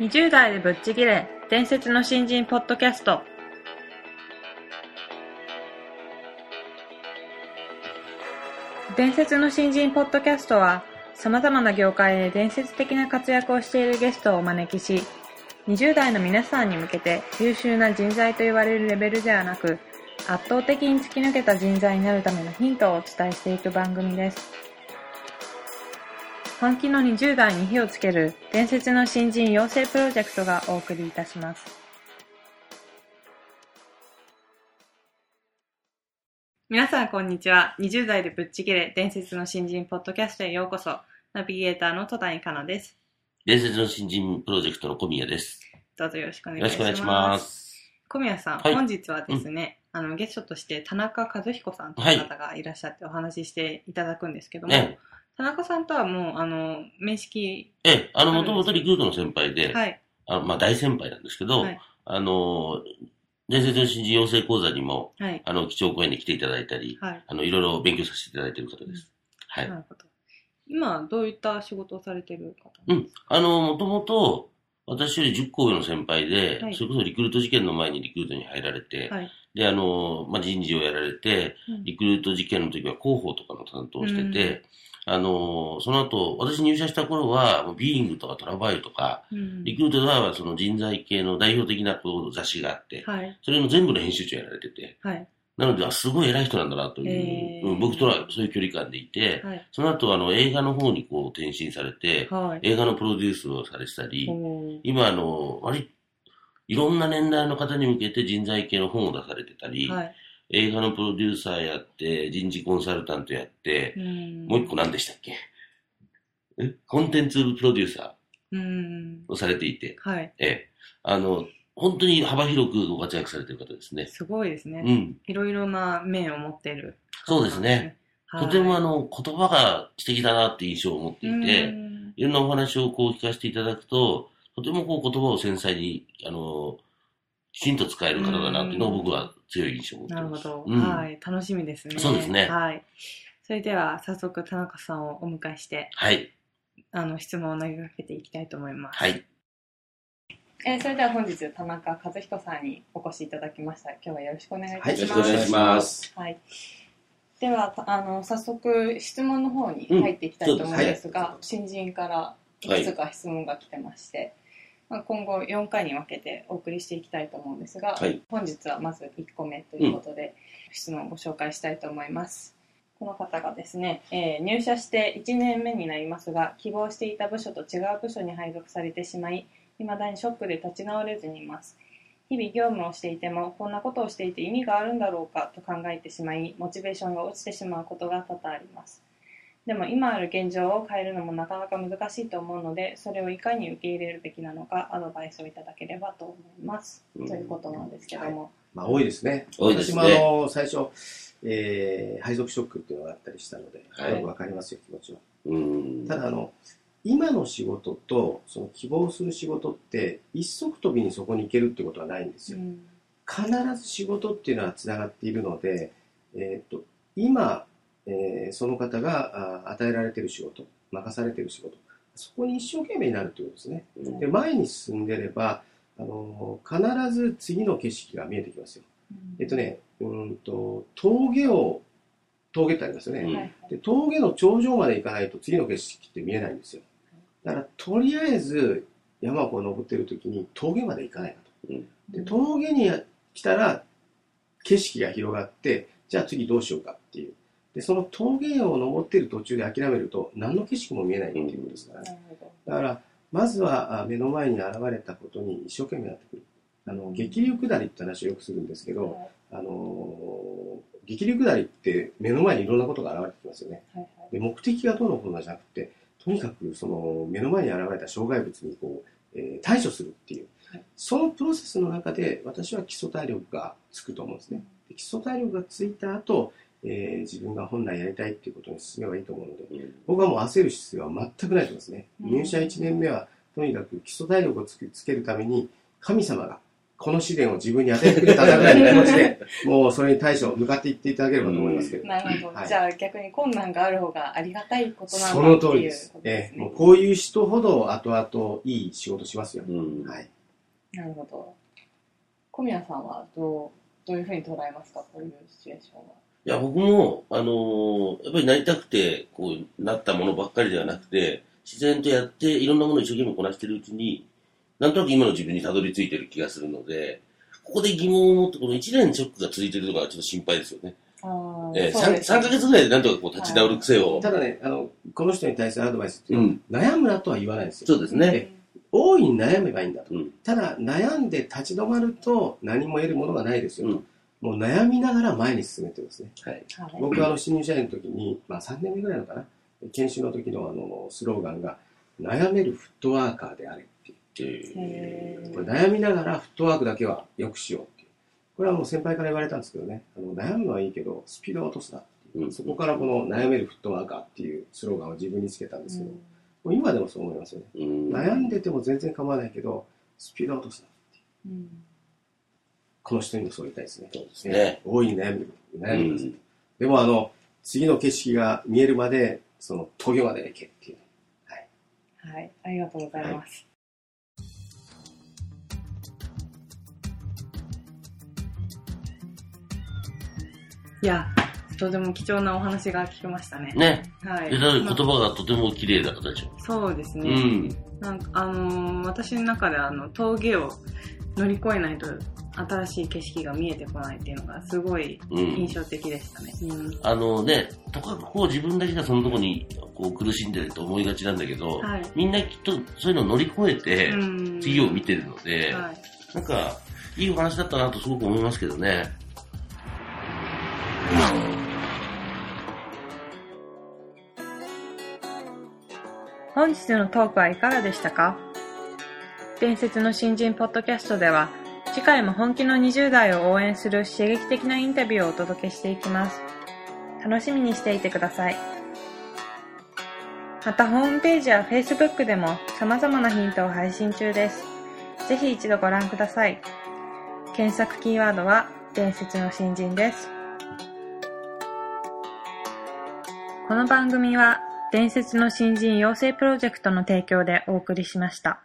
20代でぶっちぎれ伝説の新人ポッドキャスト。伝説の新人ポッドキャストは様々な業界で伝説的な活躍をしているゲストをお招きし20代の皆さんに向けて優秀な人材と言われるレベルではなく圧倒的に突き抜けた人材になるためのヒントをお伝えしていく番組です。本気の20代に火をつける伝説の新人養成プロジェクトがお送りいたします。皆さんこんにちは。20代でぶっちぎれ伝説の新人ポッドキャストへようこそ。ナビゲーターの戸谷香奈です。伝説の新人プロジェクトの小宮です。どうぞよろしくお願いよろします。しくお願いします。小宮さん、はい。本日はですね、あのゲストとして田中和彦さんという方がいらっしゃってお話ししていただくんですけども、ね、田中さんとはもうあの面識ええ、あの、もともとリクルートの先輩で、はい。あまあ大先輩なんですけど、はい。あの、伝説の新人養成講座にも、はい。あの、基調講演に来ていただいたり、はい。あの、いろいろ勉強させていただいている方です。はい。な。るほど。今どういった仕事をされてる方うん。あの、もともと、私より10個上の先輩で、はい。それこそリクルート事件の前にリクルートに入られて、はい。で、あの、まあ、人事をやられて、うん。リクルート事件の時は広報とかの担当をしてて、あの、その後、私入社した頃は、ビーイングとかトラバイルとか、うん。リクルートではその人材系の代表的なこう雑誌があって、はい。それの全部の編集長やられてて、はいなので、あすごい偉い人なんだなという、うん僕とはそういう距離感でいて、はい。その後、あの、映画の方にこう転身されて、はい。映画のプロデュースをされてたり、今、あの、割いろんな年代の方に向けて人材系の本を出されてたり、はい。映画のプロデューサーやって、人事コンサルタントやってう、ん。もう一個何でしたっけ？え？コンテンツプロデューサうん。ーをされていて、はい。ええ、あの、本当に幅広くご活躍されている方ですね。すごいですね、うん。いろいろな面を持っているそうですね。はいとてもあの、言葉が素敵だなって印象を持っていて、うんいろんなお話をこう聞かせていただくと、とてもこう言葉を繊細に、あの、きちんと使える方だなっていうのを僕は強い印象を持っています。なるほど、うんはい楽しみですねそうですねはいそれでは早速田中さんをお迎えしてはい。あの質問を投げかけていきたいと思います、はい。えーそれでは本日田中和彦さんにお越しいただきました。今日はよろしくお願いいたはい、します、よろしくお願いします。はい。ではたあの早速質問の方に入っていきたいと思うんですが、うんはい。新人からい。くつか質問が来てまして、まあ、今後4回に分けてお送りしていきたいと思うんですが、はい。本日はまず1個目ということで、質問をご紹介したいと思いますこの方がですね、えー入社して1年目になりますが希望していた部署と違う部署に配属されてしまい未だにショックで立ち直れずにいます。日々業務をしていてもこんなことをしていて意味があるんだろうかと考えてしまいモチベーションが落ちてしまうことが多々あります。でも今ある現状を変えるのもなかなか難しいと思うのでそれをいかに受け入れるべきなのかアドバイスをいただければと思います、うん。ということなんですけども、まあ、多いですね。多いですね私もあの、最初、えー配属ショックっていうのがあったりしたので、はいよくわかりますよ、気持ちは。うん。ただ、あの、今の仕事と、その希望する仕事って、一足飛びにそこに行けるってことはないんですよ。うん必ず仕事っていうのはつながっているので、えーっと今、えーその方があ与えられている仕事任されている仕事そこに一生懸命になるということですねうんで前に進んでればあの必ず次の景色が見えてきますよ。えっとねうんと峠を峠ってありますよね、うんはい。で峠の頂上まで行かないと次の景色って見えないんですよ。だからとりあえず山をこう登ってる時に峠まで行かないかと、うん。で峠に来たら景色が広がってじゃあ次どうしようかっていう。でその峠を登ってる途中で諦めると何の景色も見えないっていうことですから、だからまずはあ目の前に現れたことに一生懸命やってくる。あの激流下りって話をよくするんですけど、はい。あの激流下りって目の前にいろんなことが現れてきますよね。はいで目的がどうのこうのじゃなくてとにかくその目の前に現れた障害物にこう、えー対処するっていう、はい。そのプロセスの中で私は基礎体力がつくと思うんですね。で基礎体力がついた後、えー自分が本来やりたいっていうことに進めばいいと思うのでうん僕はもう焦る必要は全くないと思いますねうん入社1年目はとにかく基礎体力をつけつけるために神様がこの試練を自分に与えてくれたぐらいの気持ちで、もうそれに対処、向かっていっていただければと思いますけど。なるほど。はいじゃあ逆に困難がある方がありがたいことなんそのだっていう通りですこ。とでええ、もすねう。こういう人ほど後々いい仕事しますよ。うん。はい。なるほど。小宮さんはどう、どういうふうに捉えますか？こういうシチュエーションは。いや、僕も、あのーやっぱりなりたくて、こう、なったものばっかりではなくて、自然とやって、いろんなものを一生懸命こなしてるうちに、なんとなく今の自分にたどり着いてる気がするので、ここで疑問を持って、この1年ショックが続いてるのがちょっと心配ですよね。あええそうですね 3, ヶ月ぐらいでなんとかこう立ち直る癖を。ただね、あの、この人に対するアドバイスっていうのは、うん。悩むなとは言わないんですよ。そうですね。え大いに悩めばいいんだと。うん。ただ、悩んで立ち止まると何も得るものがないですよと。うんもう悩みながら前に進めてですね。はい。はい僕はあの新入社員の時に、まあ3年目ぐらいのかな、研修の時のあのスローガンが、悩めるフットワーカーであれっていう。これ悩みながらフットワークだけは良くしようっていう。これはもう先輩から言われたんですけどね、あの悩むのはいいけど、スピードを落とすなっていう。うんそこからこの悩めるフットワーカーっていうスローガンを自分につけたんですけど、もう今でもそう思いますよね。うん。悩んでても全然構わないけど、スピードを落とすな。うんこの人にもそう言いたいですね。そうですね。大いに悩む、悩んでください。うんでもあの、次の景色が見えるまで、その峠まで行けっていう。はい、ありがとうございます。いや、とても貴重なお話が聞けましたね。ね。はい。言ま葉がとても綺麗だったでしょ。そうですね。うん。なんかあのー私の中であの峠を乗り越えないと新しい景色が見えてこないっていうのがすごいうん。印象的でしたね。うんあのね、とかくこう自分だけがそのとこにこう苦しんでると思いがちなんだけど、はい。みんなきっとそういうのを乗り越えて、うん次を見てるので、はい。なんか、いいお話だったなとすごく思いますけどね。本日のトークはいかがでしたか？伝説の新人ポッドキャストでは次回も本気の20代を応援する刺激的なインタビューをお届けしていきます。楽しみにしていてください。またホームページや Facebook でも様々なヒントを配信中です。ぜひ一度ご覧ください。検索キーワードは伝説の新人です。この番組は伝説の新人養成プロジェクトの提供でお送りしました。